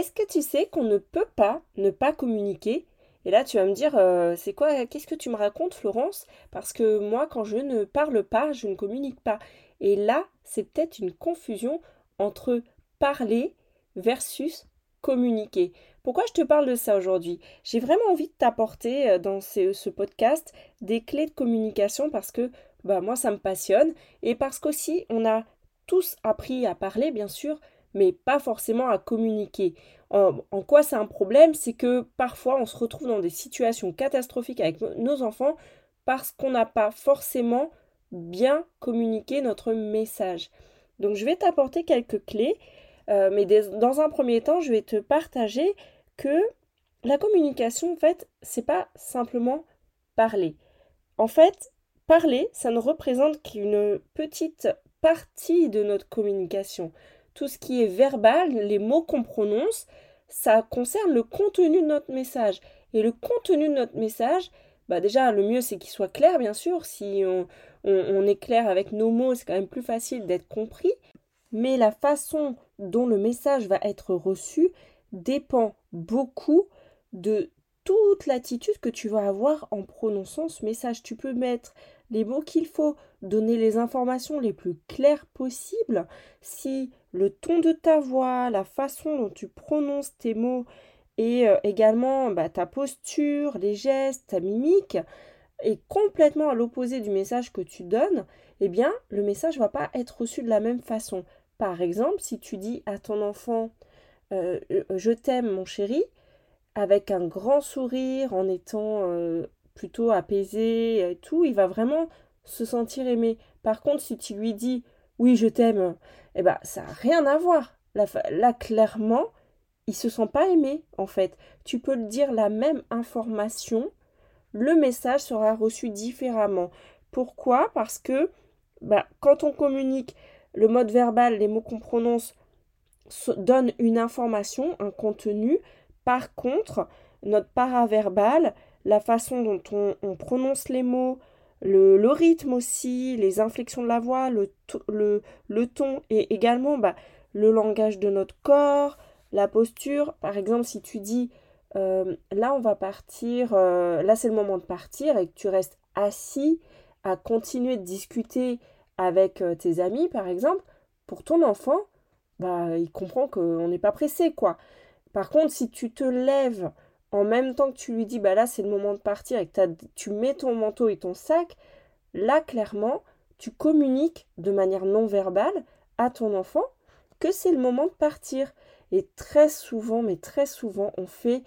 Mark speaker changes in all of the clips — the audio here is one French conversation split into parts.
Speaker 1: Est-ce que tu sais qu'on ne peut pas ne pas communiquer? Et là, tu vas me dire, euh, c'est quoi Qu'est-ce que tu me racontes, Florence? Parce que moi, quand je ne parle pas, je ne communique pas. Et là, c'est peut-être une confusion entre parler versus communiquer. Pourquoi je te parle de ça aujourd'hui? J'ai vraiment envie de t'apporter euh, dans ce, podcast des clés de communication parce que bah, moi ça me passionne et parce qu'aussi on a tous appris à parler bien sûr mais pas forcément à communiquer. En, quoi c'est un problème C'est que parfois on se retrouve dans des situations catastrophiques avec nos enfants parce qu'on n'a pas forcément bien communiqué notre message. Donc je vais t'apporter quelques clés euh, mais dans un premier temps, je vais te partager que la communication, en fait, c'est pas simplement parler. En fait, parler, ça ne représente qu'une petite partie de notre communication. Tout ce qui est verbal, les mots qu'on prononce, ça concerne le contenu de notre message. Et le contenu de notre message, bah déjà, le mieux c'est qu'il soit clair, bien sûr. Si on est clair avec nos mots, c'est quand même plus facile d'être compris mais la façon dont le message va être reçu dépend beaucoup de toute l'attitude que tu vas avoir en prononçant ce message. Tu peux mettre les mots qu'il faut, donner les informations les plus claires possibles. Si le ton de ta voix, la façon dont tu prononces tes mots et euh, également bah, ta posture, les gestes, ta mimique est complètement à l'opposé du message que tu donnes, eh bien le message ne va pas être reçu de la même façon. Par exemple, si tu dis à ton enfant euh, euh, Je t'aime mon chéri, avec un grand sourire, en étant plutôt apaisé tout, il va vraiment se sentir aimé. Par contre, si tu lui dis Oui, je t'aime, eh ben, ça n'a rien à voir. Là, là, clairement, il se sent pas aimé, en fait. Tu peux le dire la même information, le message sera reçu différemment. Pourquoi? Parce que bah, quand on communique le mode verbal, les mots qu'on prononce donnent une information, un contenu. Par contre, notre paraverbal, la façon dont on, prononce les mots, le, rythme aussi, les inflexions de la voix, le, le, ton et également bah, le langage de notre corps, la posture. Par exemple, si tu dis euh, là on va partir, euh, là c'est le moment de partir et que tu restes assis à continuer de discuter avec euh, tes amis, par exemple, pour ton enfant, bah, il comprend qu'on n'est pas pressé, quoi. Par contre, si tu te lèves en même temps que tu lui dis, bah là, c'est le moment de partir et que tu mets ton manteau et ton sac, là, clairement, tu communiques de manière non verbale à ton enfant que c'est le moment de partir. Et très souvent, mais très souvent, on fait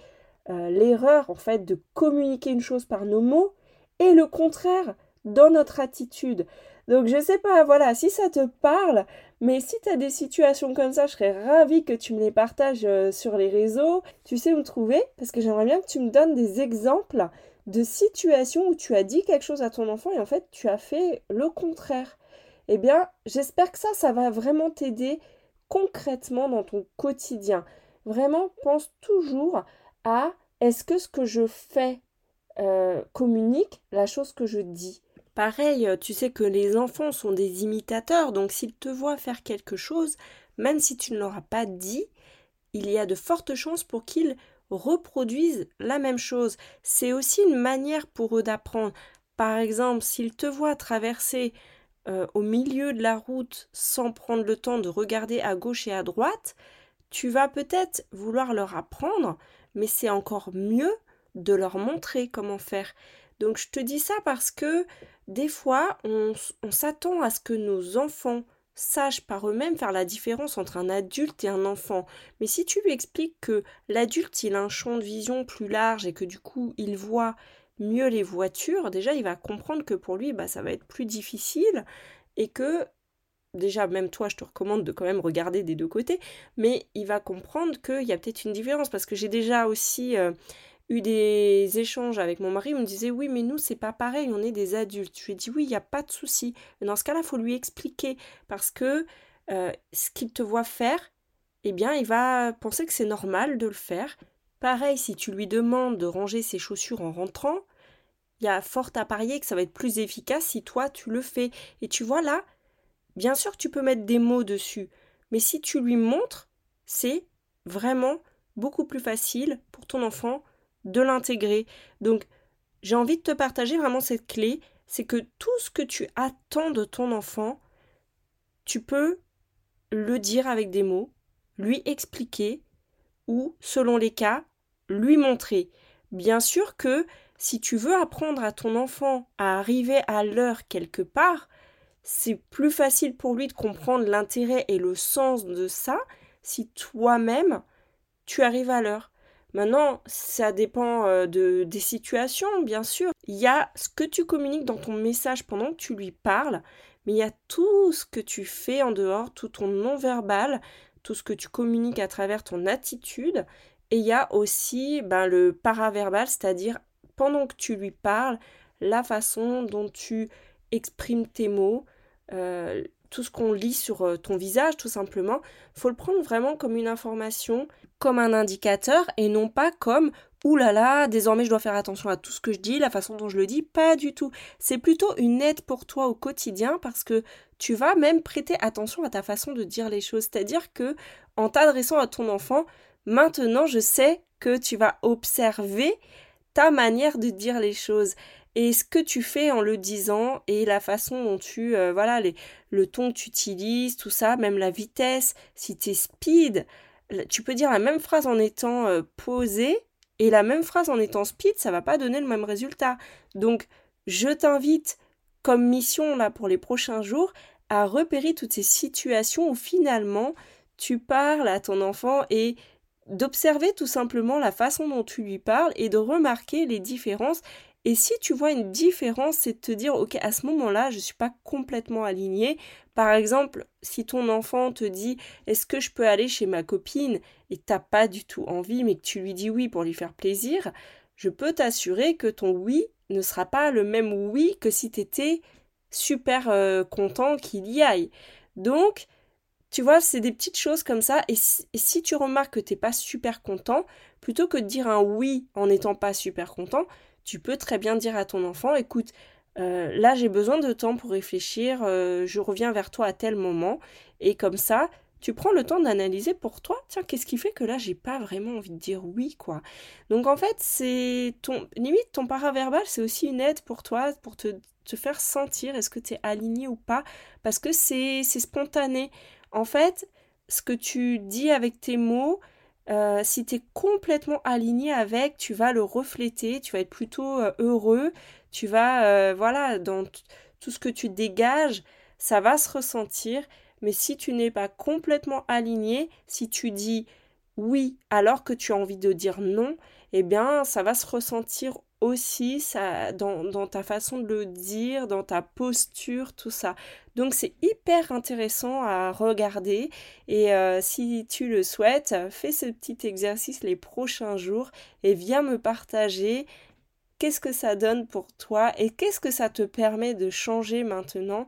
Speaker 1: euh, l'erreur, en fait, de communiquer une chose par nos mots et le contraire dans notre attitude. Donc je sais pas, voilà, si ça te parle, mais si tu as des situations comme ça, je serais ravie que tu me les partages euh, sur les réseaux. Tu sais où me trouver? Parce que j'aimerais bien que tu me donnes des exemples de situations où tu as dit quelque chose à ton enfant et en fait tu as fait le contraire. Eh bien, j'espère que ça, ça va vraiment t'aider concrètement dans ton quotidien. Vraiment, pense toujours à est-ce que ce que je fais euh, communique la chose que je dis? Pareil, euh, tu sais que les enfants sont des imitateurs, donc s'ils te voient faire quelque chose, même si tu ne leur as pas dit, il y a de fortes chances pour qu'ils reproduisent la même chose. C'est aussi une manière pour eux d'apprendre. Par exemple, s'ils te voient traverser euh, au milieu de la route sans prendre le temps de regarder à gauche et à droite, tu vas peut-être vouloir leur apprendre, mais c'est encore mieux de leur montrer comment faire. Donc je te dis ça parce que des fois, on, s'attend à ce que nos enfants sachent par eux-mêmes faire la différence entre un adulte et un enfant. Mais si tu lui expliques que l'adulte, il a un champ de vision plus large et que du coup, il voit mieux les voitures, déjà, il va comprendre que pour lui, bah, ça va être plus difficile et que déjà même toi je te recommande de quand même regarder des deux côtés, mais il va comprendre qu'il y a peut-être une différence parce que j'ai déjà aussi euh, eu des échanges avec mon mari, il me disait oui mais nous c'est pas pareil, on est des adultes. Je lui ai dit oui il n'y a pas de souci. Dans ce cas-là il faut lui expliquer parce que euh, ce qu'il te voit faire, eh bien il va penser que c'est normal de le faire. Pareil si tu lui demandes de ranger ses chaussures en rentrant, il y a fort à parier que ça va être plus efficace si toi tu le fais. Et tu vois là, Bien sûr, tu peux mettre des mots dessus, mais si tu lui montres, c'est vraiment beaucoup plus facile pour ton enfant de l'intégrer. Donc, j'ai envie de te partager vraiment cette clé, c'est que tout ce que tu attends de ton enfant, tu peux le dire avec des mots, lui expliquer ou, selon les cas, lui montrer. Bien sûr que si tu veux apprendre à ton enfant à arriver à l'heure quelque part, c'est plus facile pour lui de comprendre l'intérêt et le sens de ça si toi-même tu arrives à l'heure. Maintenant, ça dépend euh, de, des situations, bien sûr. Il y a ce que tu communiques dans ton message pendant que tu lui parles, mais il y a tout ce que tu fais en dehors, tout ton non-verbal, tout ce que tu communiques à travers ton attitude. Et il y a aussi ben, le paraverbal, c'est-à-dire pendant que tu lui parles, la façon dont tu exprimes tes mots, euh, tout ce qu'on lit sur euh, ton visage, tout simplement, faut le prendre vraiment comme une information, comme un indicateur, et non pas comme Ouh là là, désormais je dois faire attention à tout ce que je dis, la façon dont je le dis, pas du tout. C'est plutôt une aide pour toi au quotidien parce que tu vas même prêter attention à ta façon de dire les choses. C'est-à-dire que en t'adressant à ton enfant, maintenant je sais que tu vas observer ta manière de dire les choses et ce que tu fais en le disant et la façon dont tu euh, voilà les, le ton que tu utilises tout ça même la vitesse si tu es speed tu peux dire la même phrase en étant euh, posé et la même phrase en étant speed ça va pas donner le même résultat. Donc je t'invite comme mission là pour les prochains jours à repérer toutes ces situations où finalement tu parles à ton enfant et d'observer tout simplement la façon dont tu lui parles et de remarquer les différences et si tu vois une différence, c'est de te dire, ok, à ce moment-là, je ne suis pas complètement alignée. Par exemple, si ton enfant te dit, est-ce que je peux aller chez ma copine et t'as pas du tout envie, mais que tu lui dis oui pour lui faire plaisir, je peux t'assurer que ton oui ne sera pas le même oui que si tu étais super euh, content qu'il y aille. Donc, tu vois, c'est des petites choses comme ça. Et si, tu remarques que tu t'es pas super content, plutôt que de dire un oui en n'étant pas super content, tu peux très bien dire à ton enfant, écoute, euh, là j'ai besoin de temps pour réfléchir, euh, je reviens vers toi à tel moment, et comme ça, tu prends le temps d'analyser pour toi, tiens, qu'est-ce qui fait que là j'ai pas vraiment envie de dire oui, quoi. Donc en fait, c'est ton, limite ton paraverbal, c'est aussi une aide pour toi, pour te, te faire sentir est-ce que tu es aligné ou pas, parce que c'est spontané. En fait, ce que tu dis avec tes mots, euh, si tu es complètement aligné avec, tu vas le refléter, tu vas être plutôt euh, heureux, tu vas, euh, voilà, dans tout ce que tu dégages, ça va se ressentir. Mais si tu n'es pas complètement aligné, si tu dis oui alors que tu as envie de dire non, eh bien, ça va se ressentir aussi ça, dans, ta façon de le dire, dans ta posture, tout ça. Donc c'est hyper intéressant à regarder et euh, si tu le souhaites, fais ce petit exercice les prochains jours et viens me partager qu'est-ce que ça donne pour toi et qu'est-ce que ça te permet de changer maintenant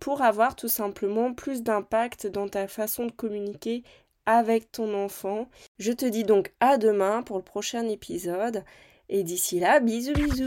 Speaker 1: pour avoir tout simplement plus d'impact dans ta façon de communiquer avec ton enfant. Je te dis donc à demain pour le prochain épisode et d'ici là, bisous bisous